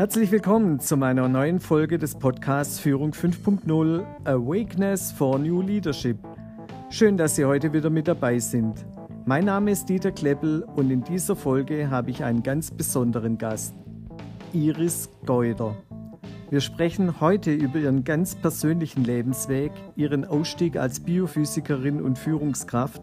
Herzlich willkommen zu meiner neuen Folge des Podcasts Führung 5.0 Awakeness for New Leadership. Schön, dass Sie heute wieder mit dabei sind. Mein Name ist Dieter Kleppel und in dieser Folge habe ich einen ganz besonderen Gast, Iris Geuder. Wir sprechen heute über ihren ganz persönlichen Lebensweg, ihren Ausstieg als Biophysikerin und Führungskraft,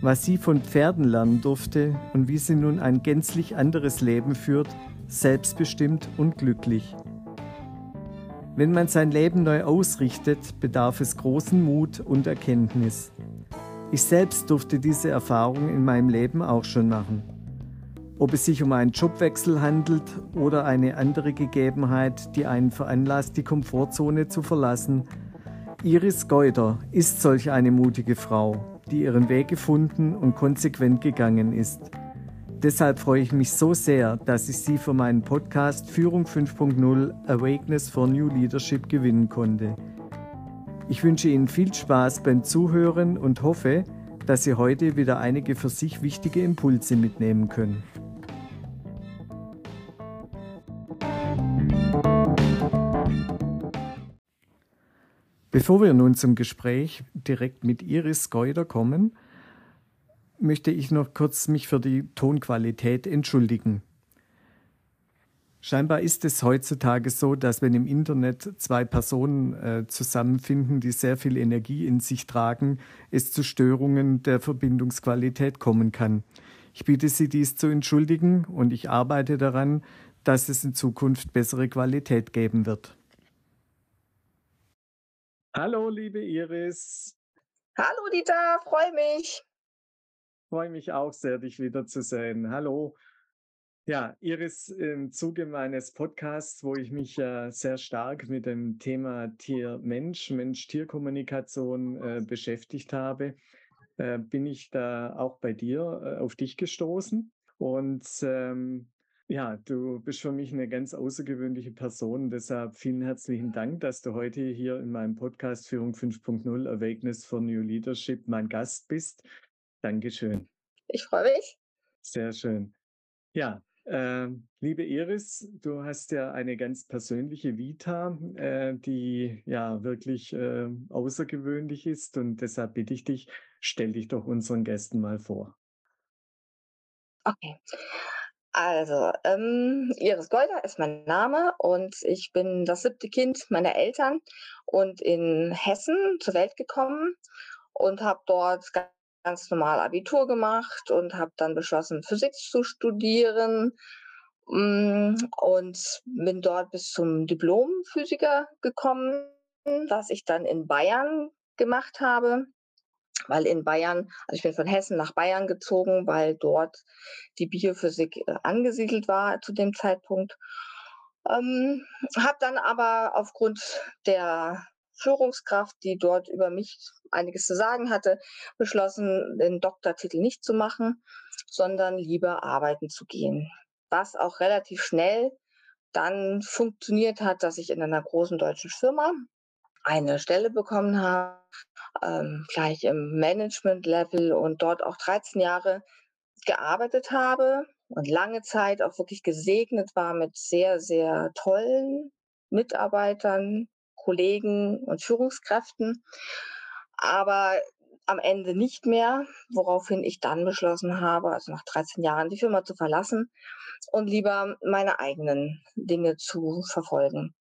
was sie von Pferden lernen durfte und wie sie nun ein gänzlich anderes Leben führt, selbstbestimmt und glücklich. Wenn man sein Leben neu ausrichtet, bedarf es großen Mut und Erkenntnis. Ich selbst durfte diese Erfahrung in meinem Leben auch schon machen. Ob es sich um einen Jobwechsel handelt oder eine andere Gegebenheit, die einen veranlasst, die Komfortzone zu verlassen, Iris Geuder ist solch eine mutige Frau, die ihren Weg gefunden und konsequent gegangen ist. Deshalb freue ich mich so sehr, dass ich Sie für meinen Podcast Führung 5.0 Awakeness for New Leadership gewinnen konnte. Ich wünsche Ihnen viel Spaß beim Zuhören und hoffe, dass Sie heute wieder einige für sich wichtige Impulse mitnehmen können. Bevor wir nun zum Gespräch direkt mit Iris Geuder kommen, möchte ich noch kurz mich für die Tonqualität entschuldigen. Scheinbar ist es heutzutage so, dass wenn im Internet zwei Personen äh, zusammenfinden, die sehr viel Energie in sich tragen, es zu Störungen der Verbindungsqualität kommen kann. Ich bitte Sie, dies zu entschuldigen und ich arbeite daran, dass es in Zukunft bessere Qualität geben wird. Hallo, liebe Iris. Hallo, Dieter, freue mich freue mich auch sehr, dich wiederzusehen. Hallo. Ja, Iris, im Zuge meines Podcasts, wo ich mich äh, sehr stark mit dem Thema Tier-Mensch, Mensch-Tier-Kommunikation äh, beschäftigt habe, äh, bin ich da auch bei dir äh, auf dich gestoßen. Und ähm, ja, du bist für mich eine ganz außergewöhnliche Person. Deshalb vielen herzlichen Dank, dass du heute hier in meinem Podcast Führung 5.0 Awakeness for New Leadership mein Gast bist. Dankeschön. Ich freue mich. Sehr schön. Ja, äh, liebe Iris, du hast ja eine ganz persönliche Vita, äh, die ja wirklich äh, außergewöhnlich ist und deshalb bitte ich dich, stell dich doch unseren Gästen mal vor. Okay. Also, ähm, Iris Golder ist mein Name und ich bin das siebte Kind meiner Eltern und in Hessen zur Welt gekommen und habe dort ganz normal Abitur gemacht und habe dann beschlossen, Physik zu studieren mm, und bin dort bis zum Diplom-Physiker gekommen, was ich dann in Bayern gemacht habe, weil in Bayern, also ich bin von Hessen nach Bayern gezogen, weil dort die Biophysik äh, angesiedelt war zu dem Zeitpunkt. Ähm, habe dann aber aufgrund der Führungskraft, die dort über mich einiges zu sagen hatte, beschlossen, den Doktortitel nicht zu machen, sondern lieber arbeiten zu gehen. Was auch relativ schnell dann funktioniert hat, dass ich in einer großen deutschen Firma eine Stelle bekommen habe, ähm, gleich im Management-Level und dort auch 13 Jahre gearbeitet habe und lange Zeit auch wirklich gesegnet war mit sehr, sehr tollen Mitarbeitern, Kollegen und Führungskräften, aber am Ende nicht mehr, woraufhin ich dann beschlossen habe, also nach 13 Jahren die Firma zu verlassen und lieber meine eigenen Dinge zu verfolgen.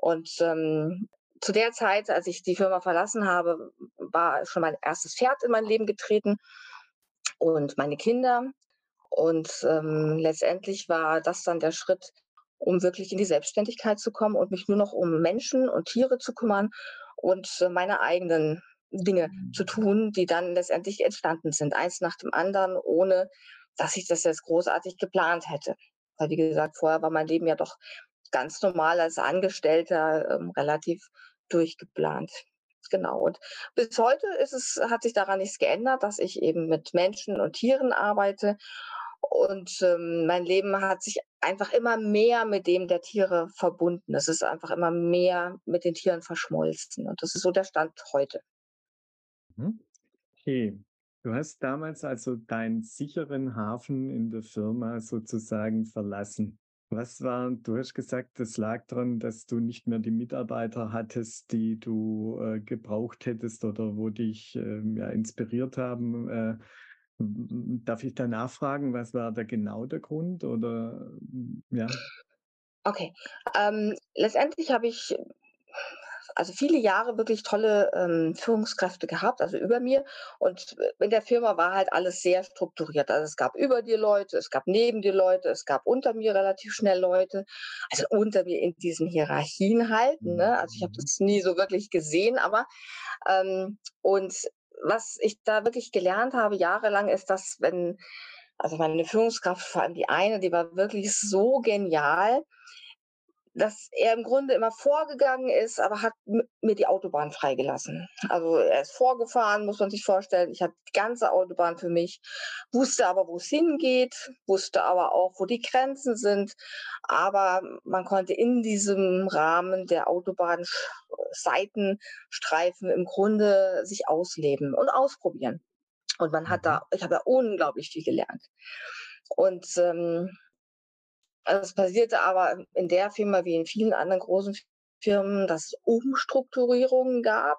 Und ähm, zu der Zeit, als ich die Firma verlassen habe, war schon mein erstes Pferd in mein Leben getreten und meine Kinder. Und ähm, letztendlich war das dann der Schritt, um wirklich in die Selbstständigkeit zu kommen und mich nur noch um Menschen und Tiere zu kümmern und äh, meine eigenen Dinge zu tun, die dann letztendlich entstanden sind, eins nach dem anderen, ohne dass ich das jetzt großartig geplant hätte. Weil, wie gesagt, vorher war mein Leben ja doch ganz normal als Angestellter ähm, relativ durchgeplant. Genau. Und bis heute ist es, hat sich daran nichts geändert, dass ich eben mit Menschen und Tieren arbeite und ähm, mein Leben hat sich einfach immer mehr mit dem der Tiere verbunden. Es ist einfach immer mehr mit den Tieren verschmolzen. Und das ist so der Stand heute. Mhm. Okay. Du hast damals also deinen sicheren Hafen in der Firma sozusagen verlassen. Was war du hast gesagt, das lag daran, dass du nicht mehr die Mitarbeiter hattest, die du, äh, gebraucht hättest oder wo dich, ähm, ja, inspiriert haben. Äh, darf ich da nachfragen, was war da genau der Grund oder ja? Okay. Ähm, letztendlich habe ich also viele Jahre wirklich tolle, ähm, Führungskräfte gehabt, also über mir. Und in der Firma war halt alles sehr strukturiert. Also es gab über dir Leute, es gab neben dir Leute, es gab unter mir relativ schnell Leute. Also unter mir in diesen Hierarchien halt, Mhm. ne? Also ich habe Mhm. das nie so wirklich gesehen, aber ähm, und was ich da wirklich gelernt habe jahrelang ist, dass wenn also meine Führungskraft, vor allem die eine, die war wirklich so genial, dass er im Grunde immer vorgegangen ist, aber hat mir die Autobahn freigelassen. Also, er ist vorgefahren, muss man sich vorstellen. Ich hatte die ganze Autobahn für mich, wusste aber, wo es hingeht, wusste aber auch, wo die Grenzen sind. Aber man konnte in diesem Rahmen der Autobahn Seitenstreifen im Grunde sich ausleben und ausprobieren. Und man hat Mhm. da ich habe da unglaublich viel gelernt. Und, ähm es passierte aber in der Firma wie in vielen anderen großen Firmen, dass es Umstrukturierungen gab.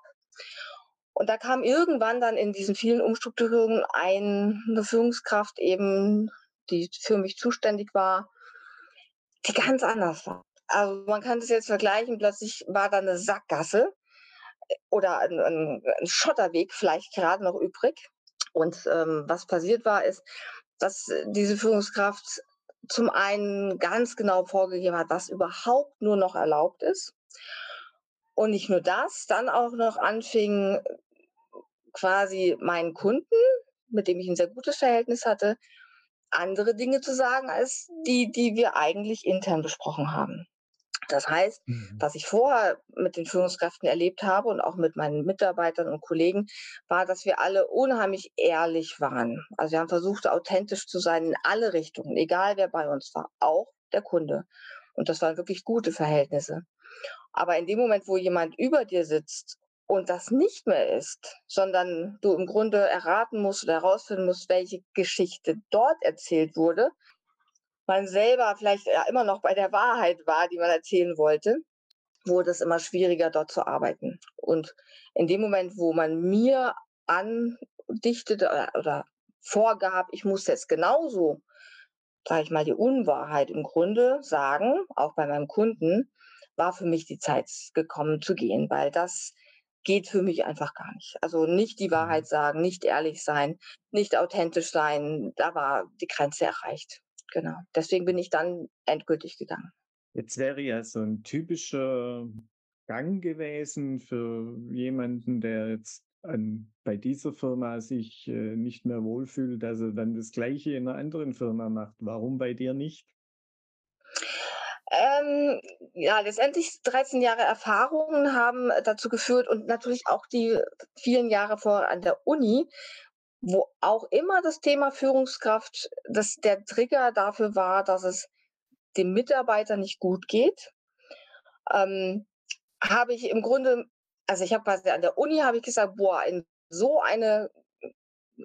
Und da kam irgendwann dann in diesen vielen Umstrukturierungen ein 'ne Führungskraft eben, die für mich zuständig war, die ganz anders war. Also, man kann das jetzt vergleichen, plötzlich war da 'ne Sackgasse oder 'n 'n 'n Schotterweg vielleicht grade noch übrig. Und, ähm, was passiert war, ist, dass diese Führungskraft zum einen ganz genau vorgegeben hat, was überhaupt nur noch erlaubt ist. Und nicht nur das, dann auch noch anfing, quasi meinen Kunden, mit dem ich 'n sehr gutes Verhältnis hatte, andere Dinge zu sagen als die, die wir eigentlich intern besprochen haben. Das heißt, Mhm. was ich vorher mit den Führungskräften erlebt habe und auch mit meinen Mitarbeitern und Kollegen, war, dass wir alle unheimlich ehrlich waren. Also, wir haben versucht, authentisch zu sein in alle Richtungen, egal wer bei uns war, auch der Kunde. Und das waren wirklich gute Verhältnisse. Aber in dem Moment, wo jemand über dir sitzt und das nicht mehr ist, sondern du im Grunde erraten musst oder herausfinden musst, welche Geschichte dort erzählt wurde, man selber vielleicht ja immer noch bei der Wahrheit war, die man erzählen wollte, wurde es immer schwieriger, dort zu arbeiten. Und in dem Moment, wo man mir andichtete oder oder vorgab, ich muss jetzt genauso, sage ich mal, die Unwahrheit im Grunde sagen, auch bei meinem Kunden, war für mich die Zeit gekommen zu gehen, weil das geht für mich einfach gar nicht. Also, nicht die Mhm. Wahrheit sagen, nicht ehrlich sein, nicht authentisch sein, da war die Grenze erreicht. Genau. Deswegen bin ich dann endgültig gegangen. Jetzt wäre ja so 'n typischer Gang gewesen für jemanden, der jetzt an bei dieser Firma sich, äh, nicht mehr wohlfühlt, dass er dann das Gleiche in 'ner anderen Firma macht. Warum bei dir nicht? Ähm, ja, letztendlich 13 Jahre Erfahrungen haben dazu geführt und natürlich auch die vielen Jahre vorher an der Uni, wo auch immer das Thema Führungskraft dass der Trigger dafür war, dass es dem Mitarbeiter nicht gut geht, ähm, habe ich im Grunde also, ich habe quasi an der Uni habe ich gesagt: „Boah, in so eine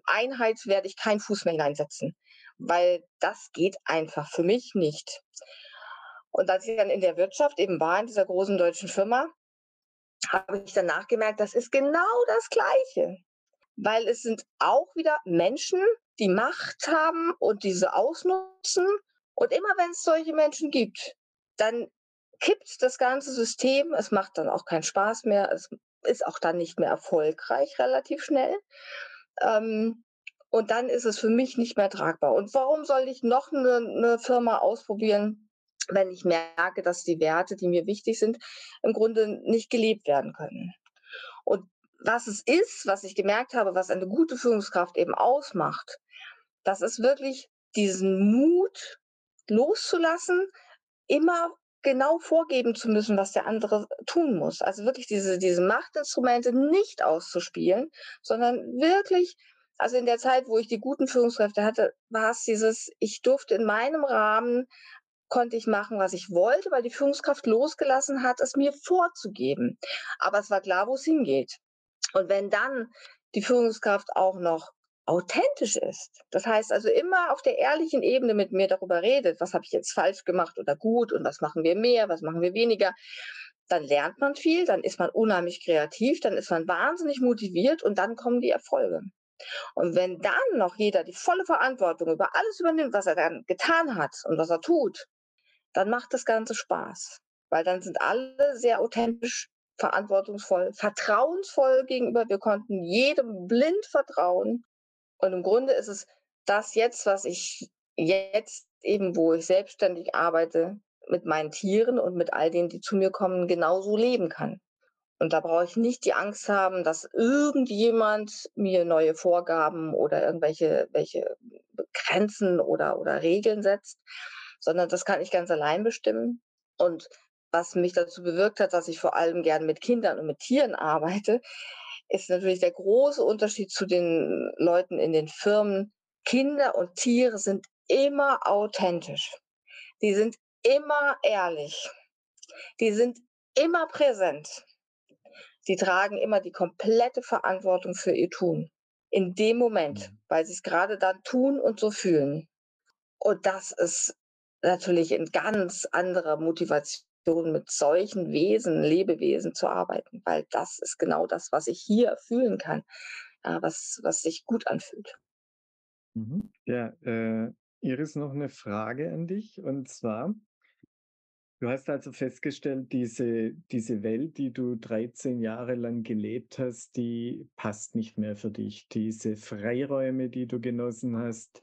Einheit werde ich keinen Fuß mehr hineinsetzen, weil das geht einfach für mich nicht.“ Und als ich dann in der Wirtschaft eben war, in dieser großen deutschen Firma, habe ich danach gemerkt, das ist genau das Gleiche, weil es sind auch wieder Menschen, die Macht haben und diese ausnutzen. Und immer wenn's solche Menschen gibt, dann kippt das ganze System. Es macht dann auch keinen Spaß mehr. Es ist auch dann nicht mehr erfolgreich relativ schnell. Ähm, und dann ist es für mich nicht mehr tragbar. Und warum soll ich noch 'ne 'ne Firma ausprobieren, wenn ich merke, dass die Werte, die mir wichtig sind, im Grunde nicht gelebt werden können? Und was es ist, was ich gemerkt habe, was eine gute Führungskraft eben ausmacht, das ist wirklich diesen Mut loszulassen, immer genau vorgeben zu müssen, was der andere tun muss. Also, wirklich diese diese Machtinstrumente nicht auszuspielen, sondern wirklich also, in der Zeit, wo ich die guten Führungskräfte hatte, war's dieses ich durfte in meinem Rahmen konnte ich machen, was ich wollte, weil die Führungskraft losgelassen hat, es mir vorzugeben. Aber es war klar, wo's hingeht. Und wenn dann die Führungskraft auch noch authentisch ist. Das heißt also immer auf der ehrlichen Ebene mit mir darüber redet, was habe ich jetzt falsch gemacht oder gut und was machen wir mehr, was machen wir weniger. Dann lernt man viel, dann ist man unheimlich kreativ, dann ist man wahnsinnig motiviert und dann kommen die Erfolge. Und wenn dann noch jeder die volle Verantwortung über alles übernimmt, was er dann getan hat und was er tut, dann macht das Ganze Spaß. Weil dann sind alle sehr authentisch, verantwortungsvoll, vertrauensvoll gegenüber. Wir konnten jedem blind vertrauen und im Grunde ist es das jetzt, was ich jetzt eben, wo ich selbstständig arbeite, mit meinen Tieren und mit all denen, die zu mir kommen, genauso leben kann. Und da brauche ich nicht die Angst haben, dass irgendjemand mir neue Vorgaben oder irgendwelche welche Grenzen oder, oder Regeln setzt, sondern das kann ich ganz allein bestimmen. Und was mich dazu bewirkt hat, dass ich vor allem gern mit Kindern und mit Tieren arbeite, ist natürlich der große Unterschied zu den Leuten in den Firmen. Kinder und Tiere sind immer authentisch. Die sind immer ehrlich. Die sind immer präsent. Die tragen immer die komplette Verantwortung für ihr Tun. In dem Moment, mhm. weil sie es gerade dann tun und so fühlen. Und das ist natürlich eine ganz andere Motivation mit solchen Wesen, Lebewesen zu arbeiten, weil das ist genau das, was ich hier fühlen kann, äh, was, was sich gut anfühlt. Mhm. Ja, äh, Iris, noch eine Frage an dich und zwar, du hast also festgestellt, diese, diese Welt, die du 13 Jahre lang gelebt hast, die passt nicht mehr für dich. Diese Freiräume, die du genossen hast,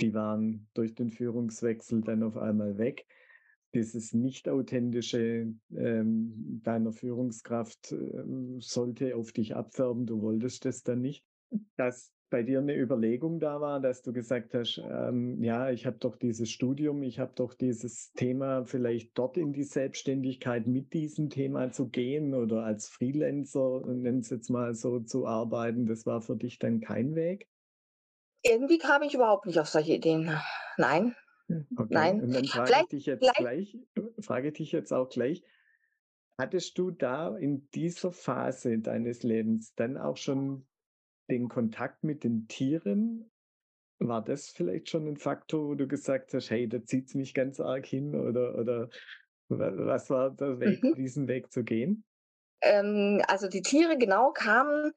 die waren durch den Führungswechsel dann auf einmal weg dieses nicht-authentische ähm, deiner Führungskraft ähm, sollte auf dich abfärben, du wolltest das dann nicht. Dass bei dir eine Überlegung da war, dass du gesagt hast, ähm, ja, ich habe doch dieses Studium, ich habe doch dieses Thema, vielleicht dort in die Selbstständigkeit mit diesem Thema zu gehen oder als Freelancer, nenn es jetzt mal so, zu arbeiten, das war für dich dann kein Weg? Irgendwie kam ich überhaupt nicht auf solche Ideen. Nein, Okay. Nein. Und dann frage ich dich jetzt gleich, frage dich jetzt auch gleich, hattest du da in dieser Phase deines Lebens dann auch schon den Kontakt mit den Tieren? War das vielleicht schon ein Faktor, wo du gesagt hast, hey, da zieht es mich ganz arg hin oder, oder was war der Weg, mhm. diesen Weg zu gehen? Ähm, also die Tiere genau kamen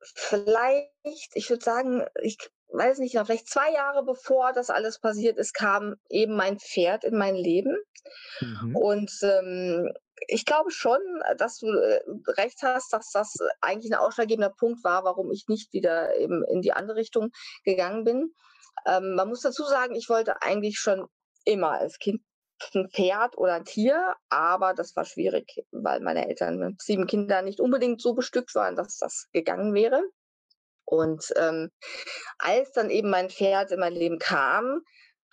vielleicht, ich würde sagen, ich weiß nicht, vielleicht zwei Jahre bevor das alles passiert ist, kam eben mein Pferd in mein Leben. Mhm. Und ähm, ich glaube schon, dass du äh, recht hast, dass das eigentlich ein ausschlaggebender Punkt war, warum ich nicht wieder eben in die andere Richtung gegangen bin. Ähm, man muss dazu sagen, ich wollte eigentlich schon immer als Kind ein Pferd oder ein Tier, aber das war schwierig, weil meine Eltern mit sieben Kindern nicht unbedingt so bestückt waren, dass das gegangen wäre. Und ähm, als dann eben mein Pferd in mein Leben kam,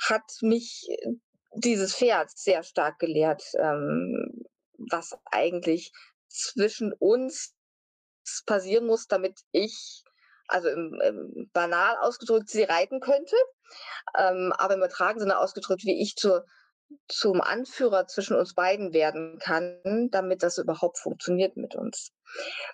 hat mich äh, dieses Pferd sehr stark gelehrt, ähm, was eigentlich zwischen uns passieren muss, damit ich, also im, im banal ausgedrückt, sie reiten könnte, ähm, aber im übertragenen Sinne ausgedrückt, wie ich zur zum Anführer zwischen uns beiden werden kann, damit das überhaupt funktioniert mit uns.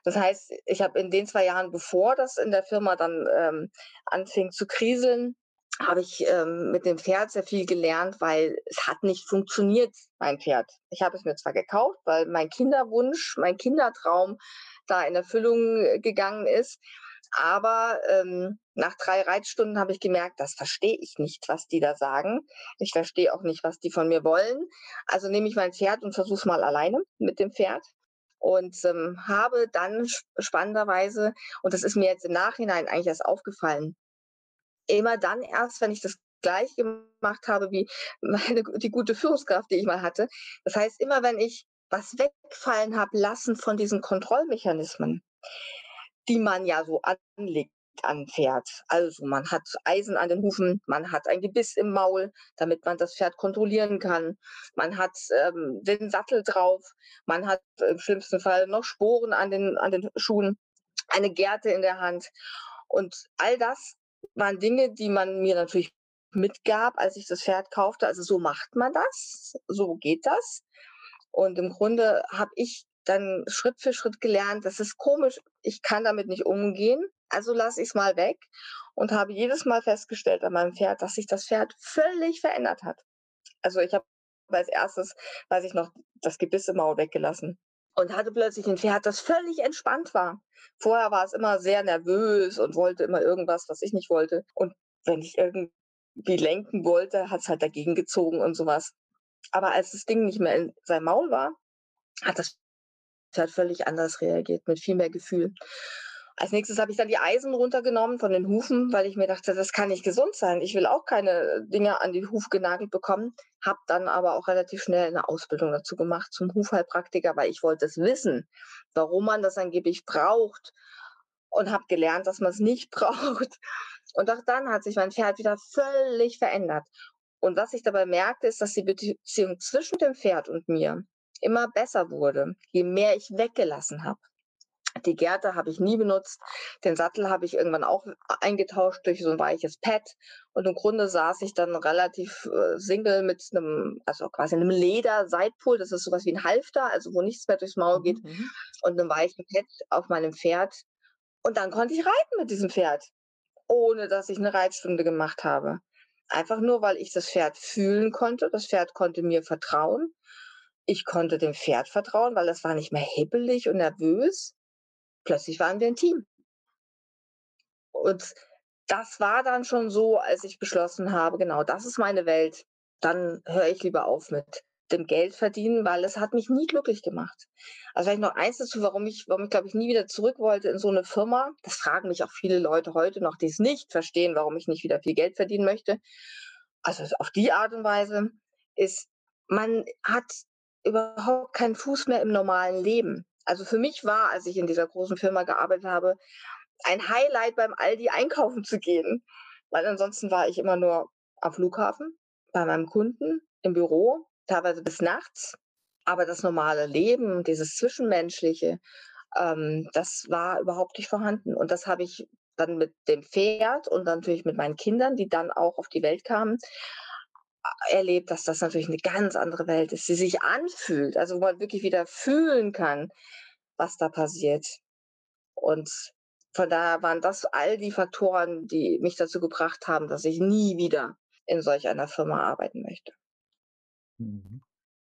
Das heißt, ich habe in den zwei Jahren, bevor das in der Firma dann ähm, anfing zu kriseln, habe ich ähm, mit dem Pferd sehr viel gelernt, weil es hat nicht funktioniert, mein Pferd. Ich habe es mir zwar gekauft, weil mein Kinderwunsch, mein Kindertraum da in Erfüllung äh, gegangen ist, aber ähm, nach drei Reitstunden habe ich gemerkt, das verstehe ich nicht, was die da sagen. Ich verstehe auch nicht, was die von mir wollen. Also nehme ich mein Pferd und versuche es mal alleine mit dem Pferd. Und ähm, habe dann spannenderweise, und das ist mir jetzt im Nachhinein eigentlich erst aufgefallen, immer dann erst, wenn ich das gleich gemacht habe wie meine, die gute Führungskraft, die ich mal hatte. Das heißt, immer wenn ich was wegfallen habe lassen von diesen Kontrollmechanismen, die man ja so anlegt an Pferd. Also man hat Eisen an den Hufen, man hat ein Gebiss im Maul, damit man das Pferd kontrollieren kann. Man hat ähm, den Sattel drauf, man hat im schlimmsten Fall noch Sporen an den, an den Schuhen, eine Gerte in der Hand. Und all das waren Dinge, die man mir natürlich mitgab, als ich das Pferd kaufte. Also so macht man das, so geht das. Und im Grunde habe ich dann Schritt für Schritt gelernt, das ist komisch, ich kann damit nicht umgehen. also lasse ich es mal weg und habe jedes Mal festgestellt an meinem Pferd, dass sich das Pferd völlig verändert hat. Also ich habe als erstes, weiß ich noch, das Gebiss im Maul weggelassen und hatte plötzlich ein Pferd, das völlig entspannt war. Vorher war es immer sehr nervös und wollte immer irgendwas, was ich nicht wollte. Und wenn ich irgendwie lenken wollte, hat es halt dagegen gezogen und sowas. Aber als das Ding nicht mehr in seinem Maul war, hat das Pferd völlig anders reagiert, mit viel mehr Gefühl. Als nächstes habe ich dann die Eisen runtergenommen von den Hufen, weil ich mir dachte, das kann nicht gesund sein. Ich will auch keine Dinge an die Huf genagelt bekommen. Habe dann aber auch relativ schnell eine Ausbildung dazu gemacht zum Hufheilpraktiker, weil ich wollte es wissen, warum man das angeblich braucht und habe gelernt, dass man es nicht braucht. Und auch dann hat sich mein Pferd wieder völlig verändert. Und was ich dabei merkte, ist, dass die Beziehung zwischen dem Pferd und mir immer besser wurde, je mehr ich weggelassen habe. Die Gerte habe ich nie benutzt. Den Sattel habe ich irgendwann auch eingetauscht durch so ein weiches Pad. Und im Grunde saß ich dann relativ äh, single mit einem, also quasi einem Leder-Seitpol. Das ist sowas wie ein Halfter, also wo nichts mehr durchs Maul geht. Mhm. Und einem weichen Pad auf meinem Pferd. Und dann konnte ich reiten mit diesem Pferd, ohne dass ich eine Reitstunde gemacht habe. Einfach nur, weil ich das Pferd fühlen konnte. Das Pferd konnte mir vertrauen. Ich konnte dem Pferd vertrauen, weil es war nicht mehr hibbelig und nervös plötzlich waren wir ein Team. Und das war dann schon so, als ich beschlossen habe, genau, das ist meine Welt. Dann höre ich lieber auf mit dem Geld verdienen, weil es hat mich nie glücklich gemacht. Also vielleicht noch eins dazu, warum ich, warum ich glaube ich nie wieder zurück wollte in so eine Firma. Das fragen mich auch viele Leute heute noch, die es nicht verstehen, warum ich nicht wieder viel Geld verdienen möchte. Also auf die Art und Weise ist, man hat überhaupt keinen Fuß mehr im normalen Leben. Also für mich war, als ich in dieser großen Firma gearbeitet habe, ein Highlight beim Aldi einkaufen zu gehen, weil ansonsten war ich immer nur am Flughafen, bei meinem Kunden, im Büro, teilweise bis nachts. Aber das normale Leben, dieses Zwischenmenschliche, ähm, das war überhaupt nicht vorhanden. Und das habe ich dann mit dem Pferd und natürlich mit meinen Kindern, die dann auch auf die Welt kamen, erlebt, dass das natürlich eine ganz andere Welt ist, die sich anfühlt, also wo man wirklich wieder fühlen kann, was da passiert. Und von daher waren das all die Faktoren, die mich dazu gebracht haben, dass ich nie wieder in solch einer Firma arbeiten möchte. Mhm.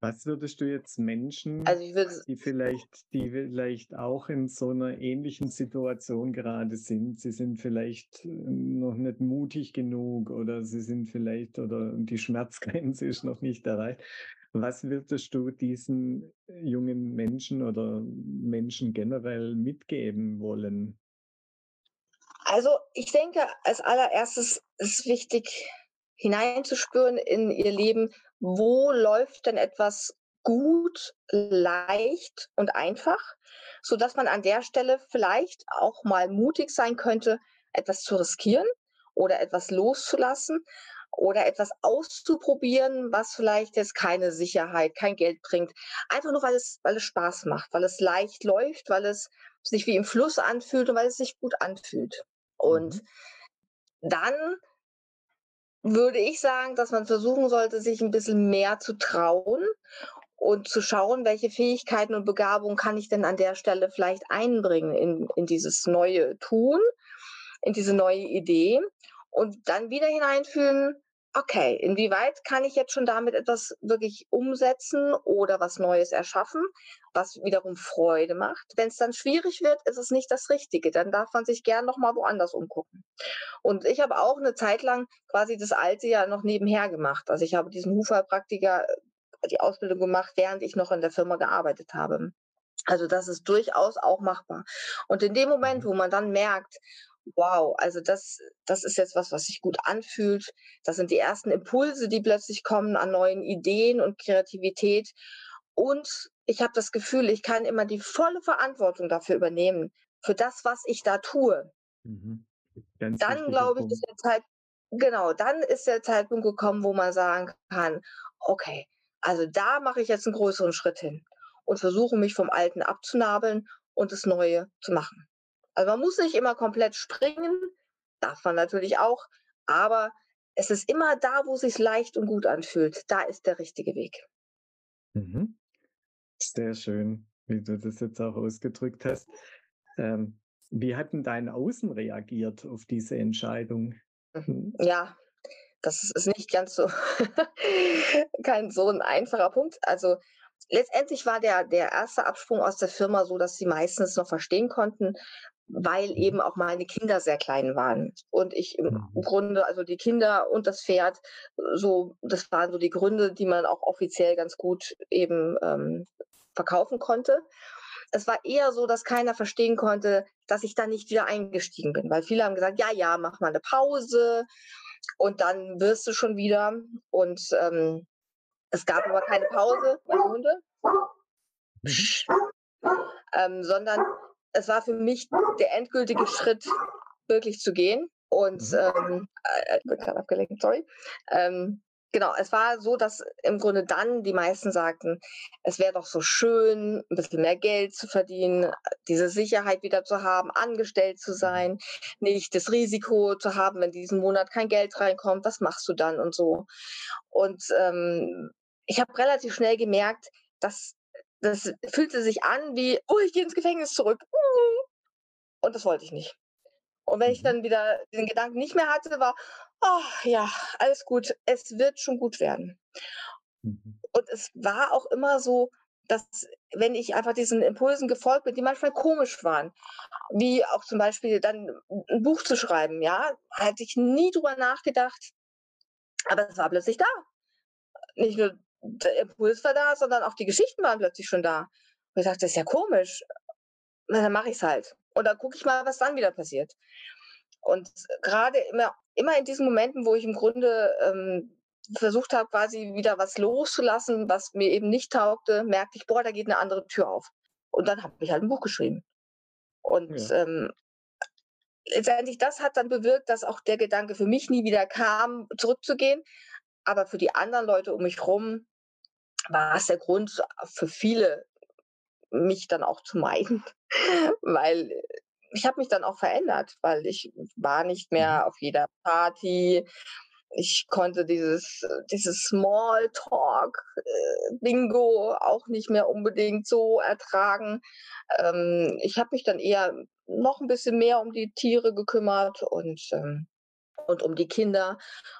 Was würdest du jetzt Menschen, Also würde die vielleicht, die vielleicht auch in so einer ähnlichen Situation gerade sind, sie sind vielleicht ähm, noch nicht mutig genug oder sie sind vielleicht oder die Schmerzgrenze ist noch nicht erreicht. Was würdest du diesen jungen Menschen oder Menschen generell mitgeben wollen? Also ich denke, als allererstes ist wichtig, hineinzuspüren in ihr Leben, wo läuft denn etwas gut, leicht und einfach, so dass man an der Stelle vielleicht auch mal mutig sein könnte, etwas zu riskieren oder etwas loszulassen oder etwas auszuprobieren, was vielleicht jetzt keine Sicherheit, kein Geld bringt. Einfach nur, weil es, weil es Spaß macht, weil es leicht läuft, weil es sich wie im Fluss anfühlt und weil es sich gut anfühlt. Und mhm. dann würde ich sagen, dass man versuchen sollte, sich ein bisschen mehr zu trauen und zu schauen, welche Fähigkeiten und Begabungen kann ich denn an der Stelle vielleicht einbringen in, in dieses neue Tun, in diese neue Idee und dann wieder hineinfühlen, okay, inwieweit kann ich jetzt schon damit etwas wirklich umsetzen oder was Neues erschaffen, was wiederum Freude macht. Wenn es dann schwierig wird, ist es nicht das Richtige. Dann darf man sich gern noch mal woanders umgucken. Und ich habe auch eine Zeit lang quasi das Alte ja noch nebenher gemacht. Also ich habe diesen Huferpraktiker äh, die Ausbildung gemacht, während ich noch in der Firma gearbeitet habe. Also das ist durchaus auch machbar. Und in dem Moment, wo man dann merkt, wow, also das, das ist jetzt was, was sich gut anfühlt. Das sind die ersten Impulse, die plötzlich kommen an neuen Ideen und Kreativität. Und ich habe das Gefühl, ich kann immer die volle Verantwortung dafür übernehmen, für das, was ich da tue. Mhm. Dann glaube ich, ist der Zeit, genau, dann ist der Zeitpunkt gekommen, wo man sagen kann, okay, also da mache ich jetzt einen größeren Schritt hin und versuche mich vom Alten abzunabeln und das Neue zu machen. Also man muss nicht immer komplett springen, darf man natürlich auch, aber es ist immer da, wo es sich leicht und gut anfühlt. Da ist der richtige Weg. Mhm. Sehr schön, wie du das jetzt auch ausgedrückt hast. Ähm, Wie hat denn dein Außen reagiert auf diese Entscheidung? Mhm. Ja, das ist nicht ganz so kein so ein einfacher Punkt. Also letztendlich war der, der erste Absprung aus der Firma so, dass sie meistens noch verstehen konnten, weil eben auch meine Kinder sehr klein waren. Und ich im mhm. Grunde, also die Kinder und das Pferd, so, das waren so die Gründe, die man auch offiziell ganz gut eben ähm, verkaufen konnte. Es war eher so, dass keiner verstehen konnte, dass ich da nicht wieder eingestiegen bin, weil viele haben gesagt, ja, ja, mach mal eine Pause und dann wirst du schon wieder. Und ähm, es gab aber keine Pause, meine Hunde, ähm, sondern es war für mich der endgültige Schritt, wirklich zu gehen. Und mhm. ähm, äh, wird gerade abgelenkt, sorry. Ähm, genau, es war so, dass im Grunde dann die meisten sagten, es wäre doch so schön, ein bisschen mehr Geld zu verdienen, diese Sicherheit wieder zu haben, angestellt zu mhm. sein, nicht das Risiko zu haben, wenn diesen Monat kein Geld reinkommt, was machst du dann und so. Und ähm, ich habe relativ schnell gemerkt, dass das fühlte sich an wie, oh, ich gehe ins Gefängnis zurück. Und das wollte ich nicht. Und wenn ich mhm. dann wieder den Gedanken nicht mehr hatte, war, oh ja, alles gut, es wird schon gut werden. Mhm. Und es war auch immer so, dass wenn ich einfach diesen Impulsen gefolgt bin, die manchmal komisch waren, wie auch zum Beispiel dann ein Buch zu schreiben, ja, hätte ich nie drüber nachgedacht, aber es war plötzlich da. Nicht nur der Impuls war da, sondern auch die Geschichten waren plötzlich schon da. Und ich dachte, das ist ja komisch. Na, dann mache ich es halt. Und dann gucke ich mal, was dann wieder passiert. Und gerade immer, immer in diesen Momenten, wo ich im Grunde ähm, versucht habe, quasi wieder was loszulassen, was mir eben nicht taugte, merkte ich, boah, da geht eine andere Tür auf. Und dann habe ich halt ein Buch geschrieben. Und ja. ähm, letztendlich das hat dann bewirkt, dass auch der Gedanke für mich nie wieder kam, zurückzugehen. Aber für die anderen Leute um mich herum war es der Grund für viele, mich dann auch zu meiden, weil ich habe mich dann auch verändert, weil ich war nicht mehr mhm. auf jeder Party. Ich konnte dieses, dieses Smalltalk äh, Bingo auch nicht mehr unbedingt so ertragen. Ähm, ich habe mich dann eher noch ein bisschen mehr um die Tiere gekümmert und ähm, und um die Kinder.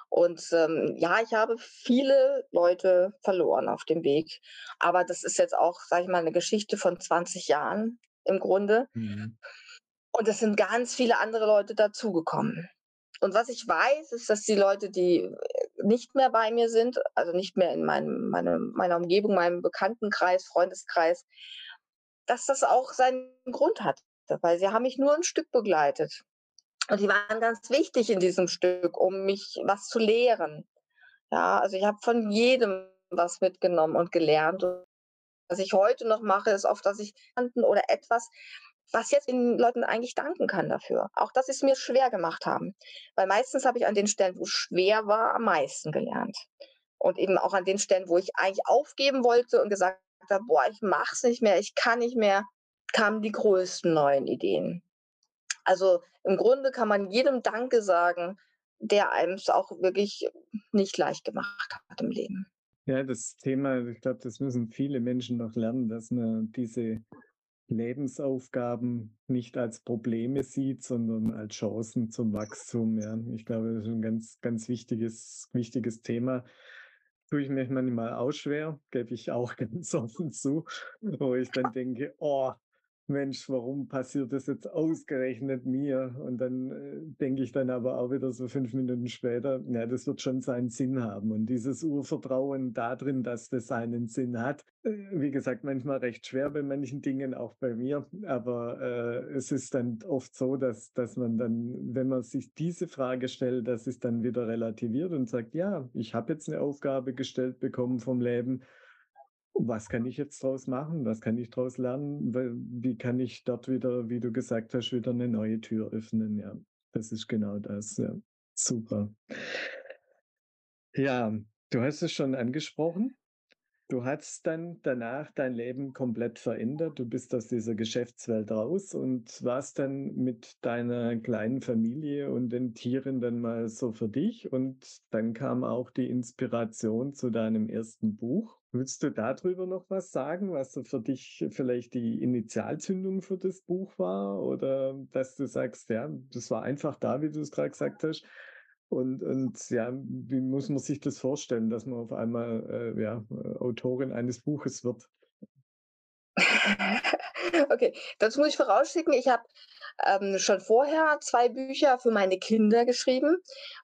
Und ähm, ja, ich habe viele Leute verloren auf dem Weg. Aber das ist jetzt auch, sage ich mal, eine Geschichte von 20 Jahren im Grunde. Mhm. Und es sind ganz viele andere Leute dazugekommen. Und was ich weiß, ist, dass die Leute, die nicht mehr bei mir sind, also nicht mehr in meinem, meine, meiner Umgebung, meinem Bekanntenkreis, Freundeskreis, dass das auch seinen Grund hat. Weil sie haben mich nur ein Stück begleitet. Und die waren ganz wichtig in diesem Stück, um mich was zu lehren. Ja, also ich habe von jedem was mitgenommen und gelernt. Und was ich heute noch mache, ist oft, dass ich oder etwas, was jetzt den Leuten eigentlich danken kann dafür. Auch dass sie es mir schwer gemacht haben. Weil meistens habe ich an den Stellen, wo es schwer war, am meisten gelernt. Und eben auch an den Stellen, wo ich eigentlich aufgeben wollte und gesagt habe, boah, ich mache es nicht mehr, ich kann nicht mehr, kamen die größten neuen Ideen. Also im Grunde kann man jedem Danke sagen, der einem es auch wirklich nicht leicht gemacht hat im Leben. Ja, das Thema, ich glaube, das müssen viele Menschen noch lernen, dass man diese Lebensaufgaben nicht als Probleme sieht, sondern als Chancen zum Wachstum. Ja, ich glaube, das ist ein ganz, ganz wichtiges, wichtiges Thema. Tue ich mir manchmal auch schwer, gebe ich auch ganz offen zu, wo ich dann denke, oh, Mensch, warum passiert das jetzt ausgerechnet mir? Und dann äh, denke ich dann aber auch wieder so fünf Minuten später, ja, das wird schon seinen Sinn haben. Und dieses Urvertrauen darin, dass das seinen Sinn hat, äh, wie gesagt, manchmal recht schwer bei manchen Dingen, auch bei mir. Aber äh, es ist dann oft so, dass, dass man dann, wenn man sich diese Frage stellt, dass es dann wieder relativiert und sagt, ja, ich habe jetzt eine Aufgabe gestellt bekommen vom Leben was kann ich jetzt draus machen? Was kann ich draus lernen? Wie kann ich dort wieder, wie du gesagt hast, wieder eine neue Tür öffnen? Ja, das ist genau das. Ja, super. Ja, du hast es schon angesprochen. Du hast dann danach dein Leben komplett verändert. Du bist aus dieser Geschäftswelt raus und warst dann mit deiner kleinen Familie und den Tieren dann mal so für dich. Und dann kam auch die Inspiration zu deinem ersten Buch. Willst du darüber noch was sagen, was so für dich vielleicht die Initialzündung für das Buch war? Oder dass du sagst, ja, das war einfach da, wie du es gerade gesagt hast. Und, und ja, wie muss man sich das vorstellen, dass man auf einmal äh, ja, Autorin eines Buches wird? okay, das muss ich vorausschicken. Ich habe ähm, schon vorher zwei Bücher für meine Kinder geschrieben,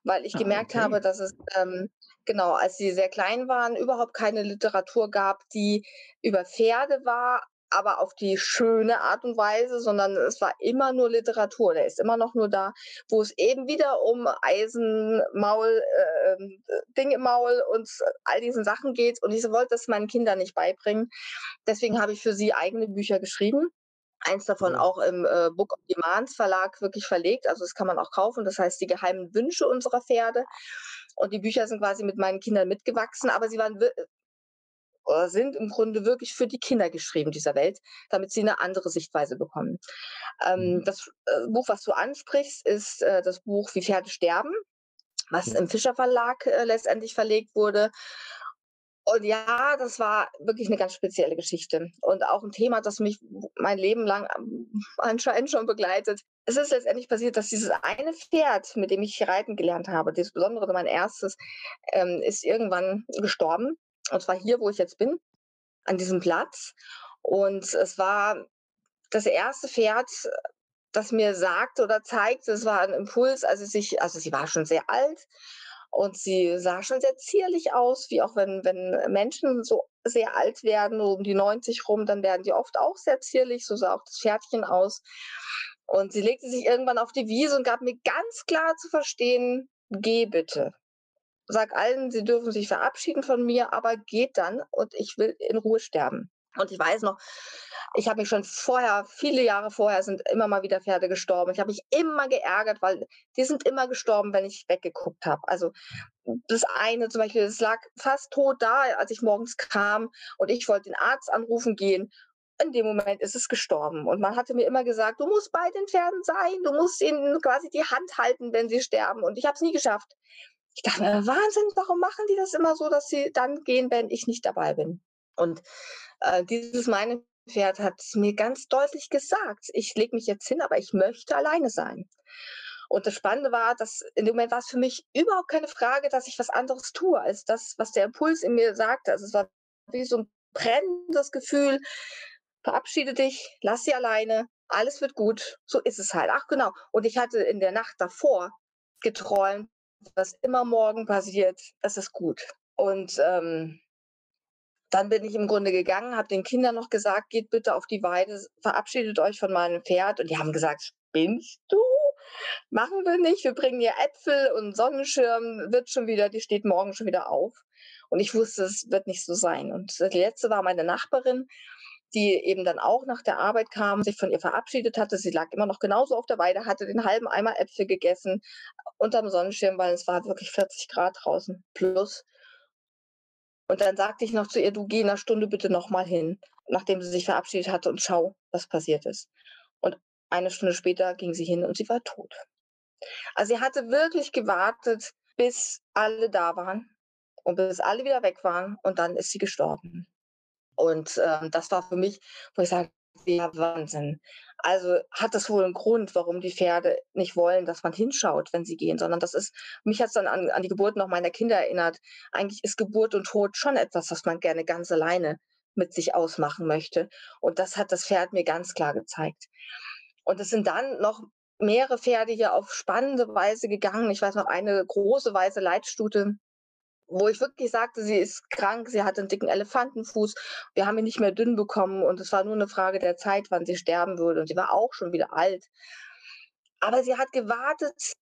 weil ich ah, gemerkt okay. habe, dass es ähm, genau, als sie sehr klein waren, überhaupt keine Literatur gab, die über Pferde war, aber auf die schöne Art und Weise, sondern es war immer nur Literatur. Der ist immer noch nur da, wo es eben wieder um Eisenmaul, äh, Ding im Maul und all diesen Sachen geht. Und ich wollte das meinen Kindern nicht beibringen. Deswegen habe ich für sie eigene Bücher geschrieben. Eins davon auch im äh, Book of Demands Verlag wirklich verlegt. Also das kann man auch kaufen. Das heißt, die geheimen Wünsche unserer Pferde. Und die Bücher sind quasi mit meinen Kindern mitgewachsen, aber sie waren oder sind im Grunde wirklich für die Kinder geschrieben dieser Welt, damit sie eine andere Sichtweise bekommen. Ähm, mhm. das äh, Buch, was du ansprichst, ist äh, das Buch Wie Pferde sterben, was im Fischer Verlag äh, letztendlich verlegt wurde. Und ja, das war wirklich eine ganz spezielle Geschichte und auch ein Thema, das mich mein Leben lang anscheinend schon begleitet. Es ist letztendlich passiert, dass dieses eine Pferd, mit dem ich reiten gelernt habe, das Besondere, mein erstes, ähm, ist irgendwann gestorben. Und zwar hier, wo ich jetzt bin, an diesem Platz. Und es war das erste Pferd, das mir sagte oder zeigte, es war ein Impuls, also sich, also sie war schon sehr alt und sie sah schon sehr zierlich aus, wie auch wenn, wenn Menschen so sehr alt werden, um die 90 rum, dann werden die oft auch sehr zierlich, so sah auch das Pferdchen aus. Und sie legte sich irgendwann auf die Wiese und gab mir ganz klar zu verstehen, geh bitte sag allen, sie dürfen sich verabschieden von mir, aber geht dann und ich will in Ruhe sterben. Und ich weiß noch, ich habe mich schon vorher, viele Jahre vorher, sind immer mal wieder Pferde gestorben. Ich habe mich immer geärgert, weil die sind immer gestorben, wenn ich weggeguckt habe. Also das eine zum Beispiel, es lag fast tot da, als ich morgens kam und ich wollte den Arzt anrufen gehen. In dem Moment ist es gestorben. Und man hatte mir immer gesagt, du musst bei den Pferden sein, du musst ihnen quasi die Hand halten, wenn sie sterben. Und ich habe es nie geschafft. Ich dachte mir, Wahnsinn, warum machen die das immer so, dass sie dann gehen, wenn ich nicht dabei bin? Und äh, dieses meine Pferd hat mir ganz deutlich gesagt, ich lege mich jetzt hin, aber ich möchte alleine sein. Und das Spannende war, dass in dem Moment war es für mich überhaupt keine Frage, dass ich was anderes tue, als das, was der Impuls in mir sagte. Also es war wie so ein brennendes Gefühl, verabschiede dich, lass sie alleine, alles wird gut, so ist es halt. Ach genau. Und ich hatte in der Nacht davor geträumt, was immer morgen passiert, das ist gut. Und ähm, dann bin ich im Grunde gegangen, habe den Kindern noch gesagt, geht bitte auf die Weide, verabschiedet euch von meinem Pferd. Und die haben gesagt, spinnst du? Machen wir nicht. Wir bringen ihr Äpfel und Sonnenschirm, wird schon wieder, die steht morgen schon wieder auf. Und ich wusste, es wird nicht so sein. Und die letzte war meine Nachbarin, die eben dann auch nach der Arbeit kam, sich von ihr verabschiedet hatte. Sie lag immer noch genauso auf der Weide, hatte den halben Eimer Äpfel gegessen unterm Sonnenschirm, weil es war wirklich 40 Grad draußen plus. Und dann sagte ich noch zu ihr, du geh in einer Stunde bitte nochmal hin, nachdem sie sich verabschiedet hatte und schau, was passiert ist. Und eine Stunde später ging sie hin und sie war tot. Also sie hatte wirklich gewartet, bis alle da waren und bis alle wieder weg waren und dann ist sie gestorben. Und ähm, das war für mich, wo ich sage, ja, Wahnsinn. Also hat das wohl einen Grund, warum die Pferde nicht wollen, dass man hinschaut, wenn sie gehen, sondern das ist, mich hat es dann an, an die Geburt noch meiner Kinder erinnert. Eigentlich ist Geburt und Tod schon etwas, was man gerne ganz alleine mit sich ausmachen möchte. Und das hat das Pferd mir ganz klar gezeigt. Und es sind dann noch mehrere Pferde hier auf spannende Weise gegangen. Ich weiß noch, eine große weiße Leitstute, wo ich wirklich sagte, sie ist krank, sie hat einen dicken Elefantenfuß, wir haben ihn nicht mehr dünn bekommen und es war nur eine Frage der Zeit, wann sie sterben würde und sie war auch schon wieder alt. Aber sie hat gewartet,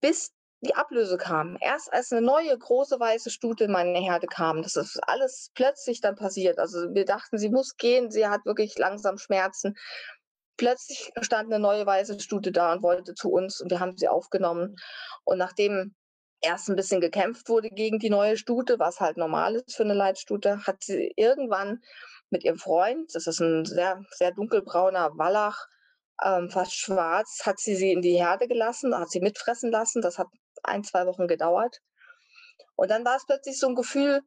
bis die Ablöse kam. Erst als eine neue große weiße Stute in meine Herde kam, das ist alles plötzlich dann passiert. Also wir dachten, sie muss gehen, sie hat wirklich langsam Schmerzen. Plötzlich stand eine neue weiße Stute da und wollte zu uns und wir haben sie aufgenommen. Und nachdem erst ein bisschen gekämpft wurde gegen die neue Stute, was halt normal ist für eine Leitstute, hat sie irgendwann mit ihrem Freund, das ist ein sehr, sehr dunkelbrauner Wallach, ähm, fast schwarz, hat sie sie in die Herde gelassen, hat sie mitfressen lassen. Das hat ein, zwei Wochen gedauert. Und dann war es plötzlich so ein Gefühl,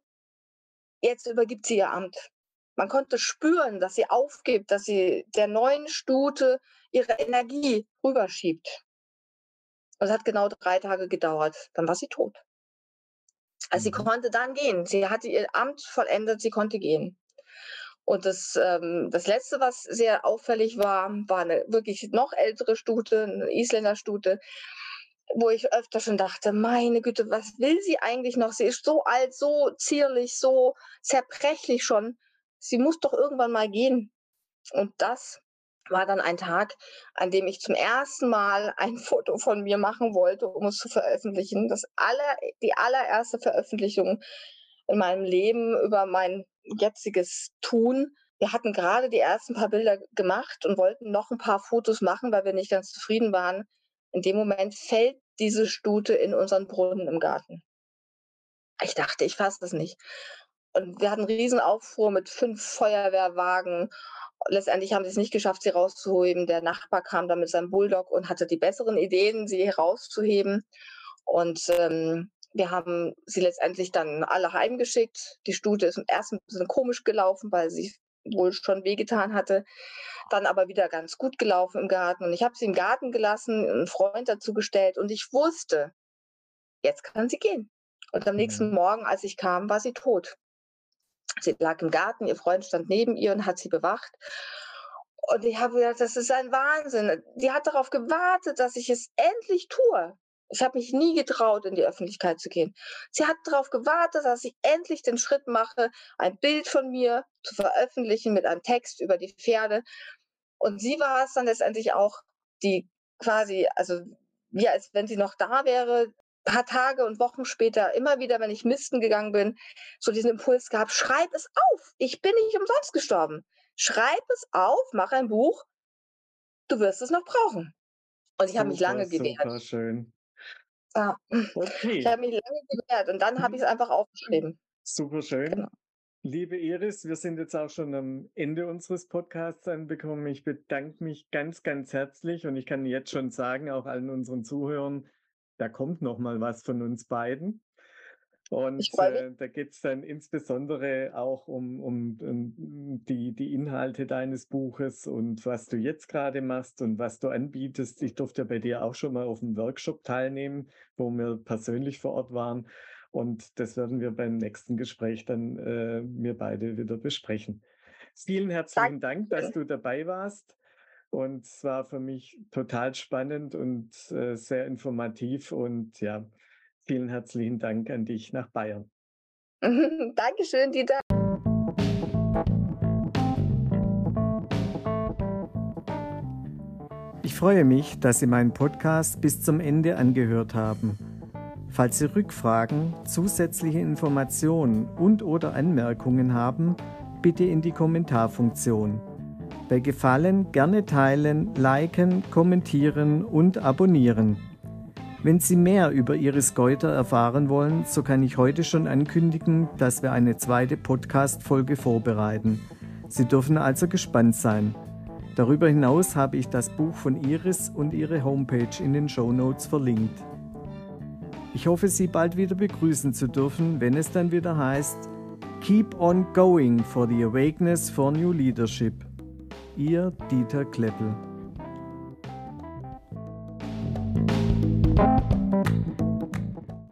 jetzt übergibt sie ihr Amt. Man konnte spüren, dass sie aufgibt, dass sie der neuen Stute ihre Energie rüberschiebt. Und es hat genau drei Tage gedauert. Dann war sie tot. Also mhm. sie konnte dann gehen. Sie hatte ihr Amt vollendet, sie konnte gehen. Und das, ähm, das Letzte, was sehr auffällig war, war eine wirklich noch ältere Stute, eine Isländer-Stute, wo ich öfter schon dachte, meine Güte, was will sie eigentlich noch? Sie ist so alt, so zierlich, so zerbrechlich schon. Sie muss doch irgendwann mal gehen. Und das war dann ein Tag, an dem ich zum ersten Mal ein Foto von mir machen wollte, um es zu veröffentlichen. Das aller, die allererste Veröffentlichung in meinem Leben über mein jetziges Tun. Wir hatten gerade die ersten paar Bilder gemacht und wollten noch ein paar Fotos machen, weil wir nicht ganz zufrieden waren. In dem Moment fällt diese Stute in unseren Brunnen im Garten. Ich dachte, ich fasse das nicht. Und wir hatten einen Riesenaufruhr mit fünf Feuerwehrwagen. Letztendlich haben sie es nicht geschafft, sie rauszuheben. Der Nachbar kam dann mit seinem Bulldog und hatte die besseren Ideen, sie rauszuheben. Und ähm, wir haben sie letztendlich dann alle heimgeschickt. Die Stute ist erst ein bisschen komisch gelaufen, weil sie wohl schon wehgetan hatte. Dann aber wieder ganz gut gelaufen im Garten. Und ich habe sie im Garten gelassen, einen Freund dazu gestellt und ich wusste, jetzt kann sie gehen. Und am nächsten mhm. Morgen, als ich kam, war sie tot. Sie lag im Garten, ihr Freund stand neben ihr und hat sie bewacht. Und ich habe gedacht, das ist ein Wahnsinn. Die hat darauf gewartet, dass ich es endlich tue. Ich habe mich nie getraut, in die Öffentlichkeit zu gehen. Sie hat darauf gewartet, dass ich endlich den Schritt mache, ein Bild von mir zu veröffentlichen mit einem Text über die Pferde. Und sie war es dann letztendlich auch, die quasi, also wie als wenn sie noch da wäre, paar Tage und Wochen später, immer wieder, wenn ich misten gegangen bin, so diesen Impuls gab, schreib es auf, ich bin nicht umsonst gestorben. Schreib es auf, mach ein Buch, du wirst es noch brauchen. Und ich habe mich lange gewehrt. Super schön. Ja. Okay. Ich habe mich lange gewehrt und dann habe mhm. ich es einfach aufgeschrieben. Super schön. Genau. Liebe Iris, wir sind jetzt auch schon am Ende unseres Podcasts angekommen. Ich bedanke mich ganz, ganz herzlich und ich kann jetzt schon sagen, auch allen unseren Zuhörern, da kommt noch mal was von uns beiden. Und äh, da geht es dann insbesondere auch um, um, um, die, die Inhalte deines Buches und was du jetzt gerade machst und was du anbietest. Ich durfte ja bei dir auch schon mal auf einem Workshop teilnehmen, wo wir persönlich vor Ort waren. Und das werden wir beim nächsten Gespräch dann äh, wir beide wieder besprechen. Vielen herzlichen Dank, dass du dabei warst. Und es war für mich total spannend und äh, sehr informativ. Und ja, Vielen herzlichen Dank an dich nach Bayern. Dankeschön, Dieter. Ich freue mich, dass Sie meinen Podcast bis zum Ende angehört haben. Falls Sie Rückfragen, zusätzliche Informationen und/oder Anmerkungen haben, bitte in die Kommentarfunktion. Bei Gefallen gerne teilen, liken, kommentieren und abonnieren. Wenn Sie mehr über Iris Geuter erfahren wollen, so kann ich heute schon ankündigen, dass wir eine zweite Podcast-Folge vorbereiten. Sie dürfen also gespannt sein. Darüber hinaus habe ich das Buch von Iris und ihre Homepage in den Show Notes verlinkt. Ich hoffe, Sie bald wieder begrüßen zu dürfen, wenn es dann wieder heißt Keep on going for the awakeness for new leadership. Ihr Dieter Kleppel.